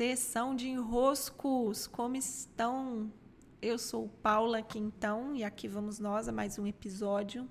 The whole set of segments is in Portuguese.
Sessão de enroscos, como estão? Eu sou Paula Quintão e aqui vamos nós a mais um episódio.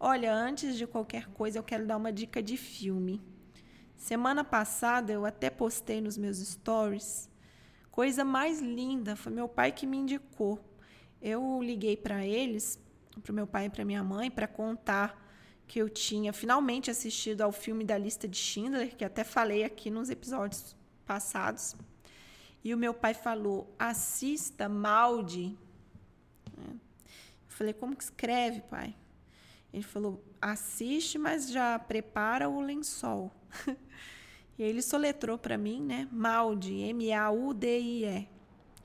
Olha, antes de qualquer coisa, eu quero dar uma dica de filme. Semana passada eu até postei nos meus stories. Coisa mais linda, foi meu pai que me indicou. Eu liguei para eles, para meu pai e para minha mãe, para contar que eu tinha finalmente assistido ao filme da lista de Schindler, que até falei aqui nos episódios passados. E o meu pai falou: assista Maldi. É. Eu falei: como que escreve, pai? Ele falou: assiste, mas já prepara o lençol. e ele soletrou para mim, né? Maldi, M-A-U-D-I-E.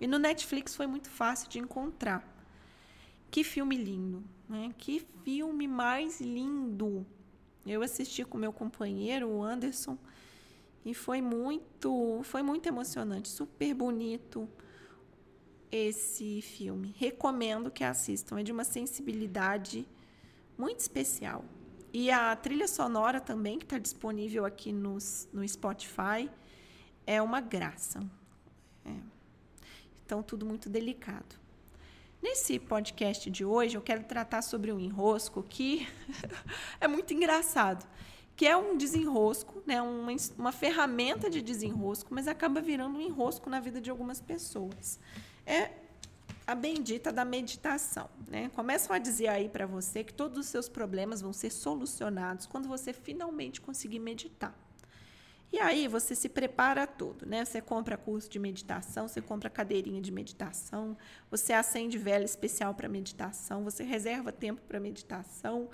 E no Netflix foi muito fácil de encontrar. Que filme lindo, né? Que filme mais lindo. Eu assisti com meu companheiro, o Anderson, e foi muito, foi muito emocionante, super bonito esse filme. Recomendo que assistam, é de uma sensibilidade muito especial. E a trilha sonora também, que está disponível aqui no, no Spotify, é uma graça. É. Então, tudo muito delicado. Nesse podcast de hoje, eu quero tratar sobre um enrosco que é muito engraçado, que é um desenrosco, né? uma, uma ferramenta de desenrosco, mas acaba virando um enrosco na vida de algumas pessoas. É a bendita da meditação. Né? Começam a dizer aí para você que todos os seus problemas vão ser solucionados quando você finalmente conseguir meditar. E aí você se prepara todo, né? Você compra curso de meditação, você compra cadeirinha de meditação, você acende vela especial para meditação, você reserva tempo para meditação,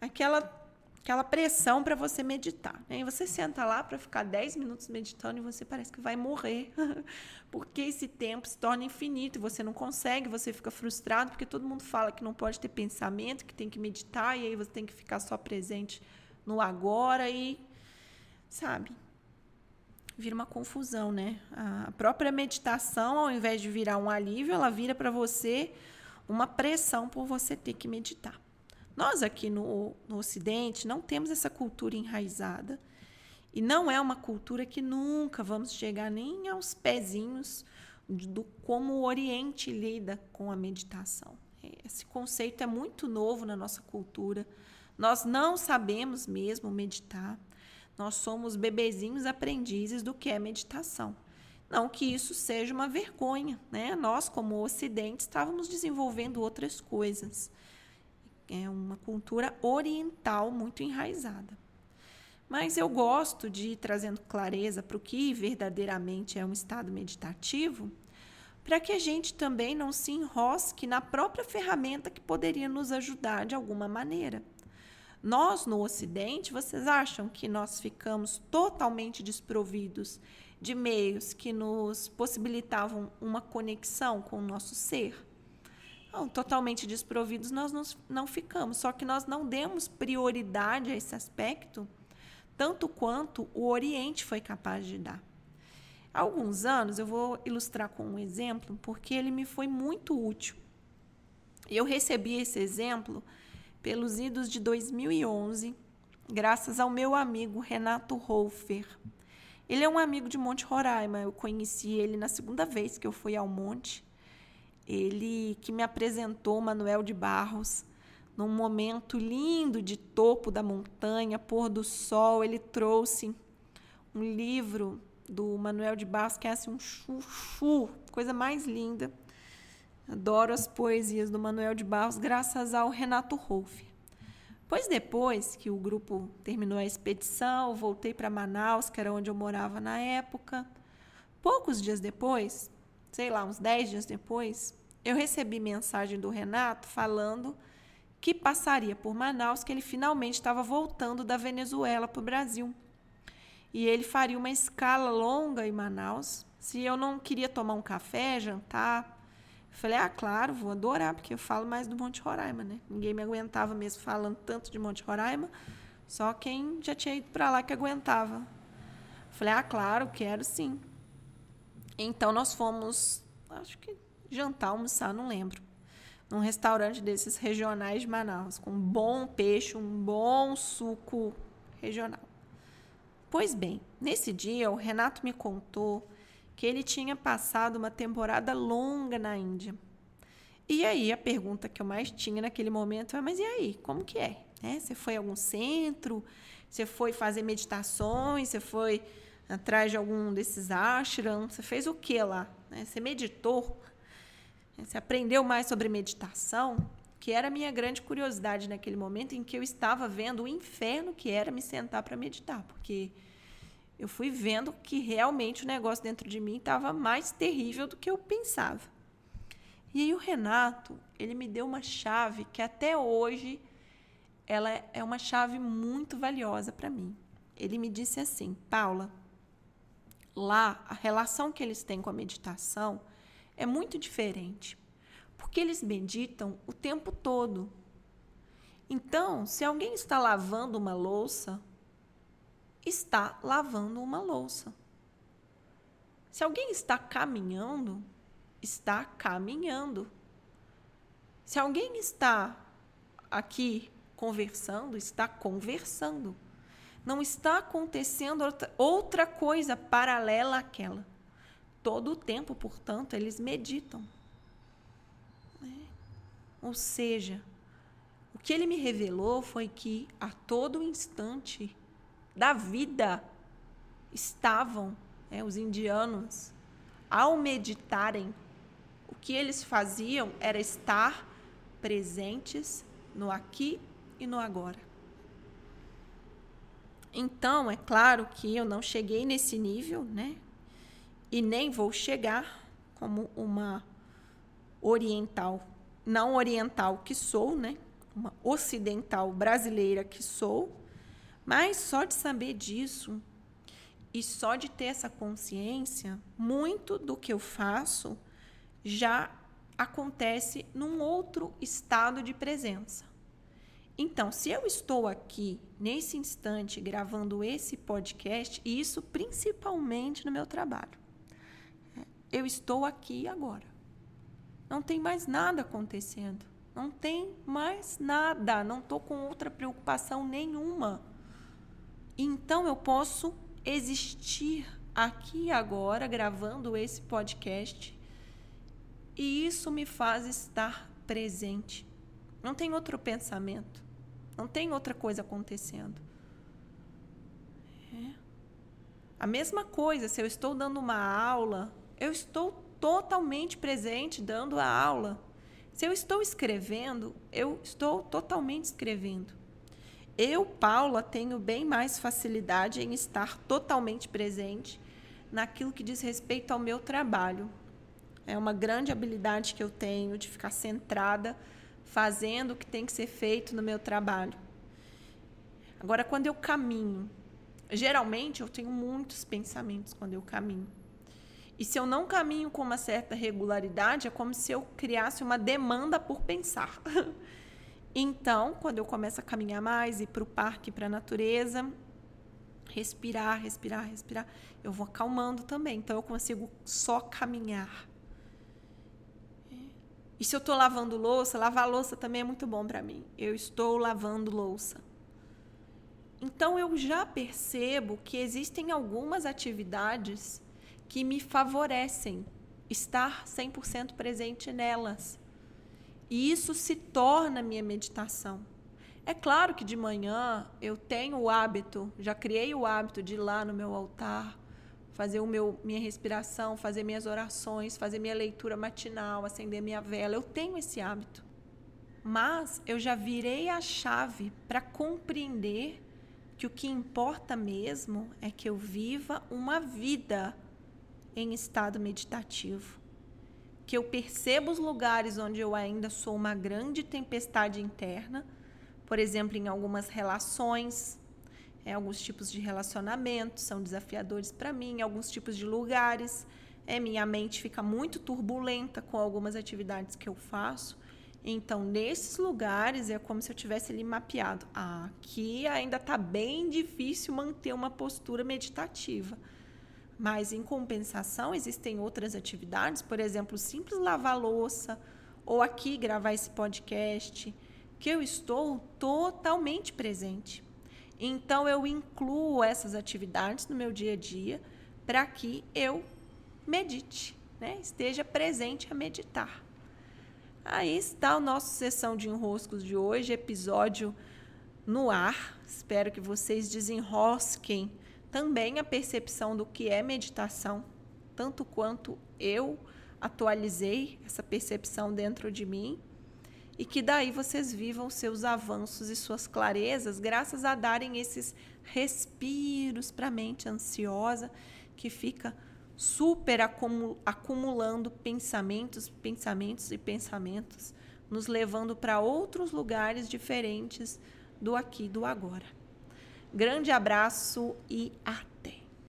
aquela aquela pressão para você meditar. Né? E você senta lá para ficar 10 minutos meditando e você parece que vai morrer, porque esse tempo se torna infinito e você não consegue, você fica frustrado porque todo mundo fala que não pode ter pensamento, que tem que meditar e aí você tem que ficar só presente no agora e sabe? vira uma confusão, né? A própria meditação, ao invés de virar um alívio, ela vira para você uma pressão por você ter que meditar. Nós aqui no, no Ocidente não temos essa cultura enraizada e não é uma cultura que nunca vamos chegar nem aos pezinhos do como o Oriente lida com a meditação. Esse conceito é muito novo na nossa cultura. Nós não sabemos mesmo meditar. Nós somos bebezinhos aprendizes do que é meditação. Não que isso seja uma vergonha, né? Nós, como Ocidente, estávamos desenvolvendo outras coisas. É uma cultura oriental muito enraizada. Mas eu gosto de ir trazendo clareza para o que verdadeiramente é um estado meditativo, para que a gente também não se enrosque na própria ferramenta que poderia nos ajudar de alguma maneira. Nós, no Ocidente, vocês acham que nós ficamos totalmente desprovidos de meios que nos possibilitavam uma conexão com o nosso ser? Não, totalmente desprovidos nós não ficamos, só que nós não demos prioridade a esse aspecto, tanto quanto o Oriente foi capaz de dar. Há alguns anos, eu vou ilustrar com um exemplo, porque ele me foi muito útil. Eu recebi esse exemplo pelos idos de 2011, graças ao meu amigo Renato Hofer. Ele é um amigo de Monte Roraima. Eu conheci ele na segunda vez que eu fui ao Monte. Ele que me apresentou Manuel de Barros num momento lindo de topo da montanha, pôr do sol. Ele trouxe um livro do Manuel de Barros que é assim um chuchu, coisa mais linda. Adoro as poesias do Manuel de Barros, graças ao Renato Rolfe. Pois depois que o grupo terminou a expedição, voltei para Manaus, que era onde eu morava na época. Poucos dias depois, sei lá, uns 10 dias depois, eu recebi mensagem do Renato falando que passaria por Manaus, que ele finalmente estava voltando da Venezuela para o Brasil. E ele faria uma escala longa em Manaus. Se eu não queria tomar um café, jantar, Falei, ah, claro, vou adorar, porque eu falo mais do Monte Roraima, né? Ninguém me aguentava mesmo falando tanto de Monte Roraima, só quem já tinha ido para lá que aguentava. Falei, ah, claro, quero sim. Então nós fomos, acho que jantar, almoçar, não lembro, num restaurante desses regionais de Manaus, com um bom peixe, um bom suco regional. Pois bem, nesse dia o Renato me contou que ele tinha passado uma temporada longa na Índia. E aí a pergunta que eu mais tinha naquele momento é: mas e aí, como que é? é? Você foi a algum centro? Você foi fazer meditações? Você foi atrás de algum desses ashrams? Você fez o que lá? Né? Você meditou? Você aprendeu mais sobre meditação? Que era a minha grande curiosidade naquele momento em que eu estava vendo o inferno que era me sentar para meditar, porque eu fui vendo que realmente o negócio dentro de mim estava mais terrível do que eu pensava. E aí o Renato, ele me deu uma chave que até hoje ela é uma chave muito valiosa para mim. Ele me disse assim: "Paula, lá a relação que eles têm com a meditação é muito diferente, porque eles meditam o tempo todo. Então, se alguém está lavando uma louça, está lavando uma louça. Se alguém está caminhando, está caminhando. Se alguém está aqui conversando, está conversando. Não está acontecendo outra coisa paralela àquela. Todo o tempo, portanto, eles meditam. Né? Ou seja, o que ele me revelou foi que a todo instante da vida estavam né, os indianos, ao meditarem, o que eles faziam era estar presentes no aqui e no agora. Então, é claro que eu não cheguei nesse nível, né? E nem vou chegar como uma oriental, não oriental que sou, né? Uma ocidental brasileira que sou, mas só de saber disso e só de ter essa consciência, muito do que eu faço já acontece num outro estado de presença. Então, se eu estou aqui nesse instante gravando esse podcast, e isso principalmente no meu trabalho, eu estou aqui agora. Não tem mais nada acontecendo. Não tem mais nada. Não estou com outra preocupação nenhuma. Então eu posso existir aqui agora gravando esse podcast e isso me faz estar presente. Não tem outro pensamento, não tem outra coisa acontecendo. É. A mesma coisa, se eu estou dando uma aula, eu estou totalmente presente dando a aula. Se eu estou escrevendo, eu estou totalmente escrevendo. Eu, Paula, tenho bem mais facilidade em estar totalmente presente naquilo que diz respeito ao meu trabalho. É uma grande habilidade que eu tenho de ficar centrada, fazendo o que tem que ser feito no meu trabalho. Agora, quando eu caminho, geralmente eu tenho muitos pensamentos quando eu caminho. E se eu não caminho com uma certa regularidade, é como se eu criasse uma demanda por pensar. Então, quando eu começo a caminhar mais, ir para o parque, para a natureza, respirar, respirar, respirar, eu vou acalmando também. Então, eu consigo só caminhar. E se eu estou lavando louça, lavar louça também é muito bom para mim. Eu estou lavando louça. Então, eu já percebo que existem algumas atividades que me favorecem estar 100% presente nelas. E isso se torna minha meditação. É claro que de manhã eu tenho o hábito, já criei o hábito de ir lá no meu altar, fazer o meu minha respiração, fazer minhas orações, fazer minha leitura matinal, acender minha vela. Eu tenho esse hábito. Mas eu já virei a chave para compreender que o que importa mesmo é que eu viva uma vida em estado meditativo que eu perceba os lugares onde eu ainda sou uma grande tempestade interna, por exemplo, em algumas relações, é, alguns tipos de relacionamentos são desafiadores para mim, alguns tipos de lugares. É, minha mente fica muito turbulenta com algumas atividades que eu faço. Então, nesses lugares, é como se eu tivesse ali mapeado. Ah, aqui ainda está bem difícil manter uma postura meditativa. Mas, em compensação, existem outras atividades, por exemplo, simples lavar louça, ou aqui gravar esse podcast, que eu estou totalmente presente. Então, eu incluo essas atividades no meu dia a dia para que eu medite, né? Esteja presente a meditar. Aí está o nosso sessão de enroscos de hoje, episódio no ar. Espero que vocês desenrosquem também a percepção do que é meditação, tanto quanto eu atualizei essa percepção dentro de mim e que daí vocês vivam seus avanços e suas clarezas graças a darem esses respiros para a mente ansiosa que fica super acumulando pensamentos, pensamentos e pensamentos, nos levando para outros lugares diferentes do aqui do agora. Grande abraço e até!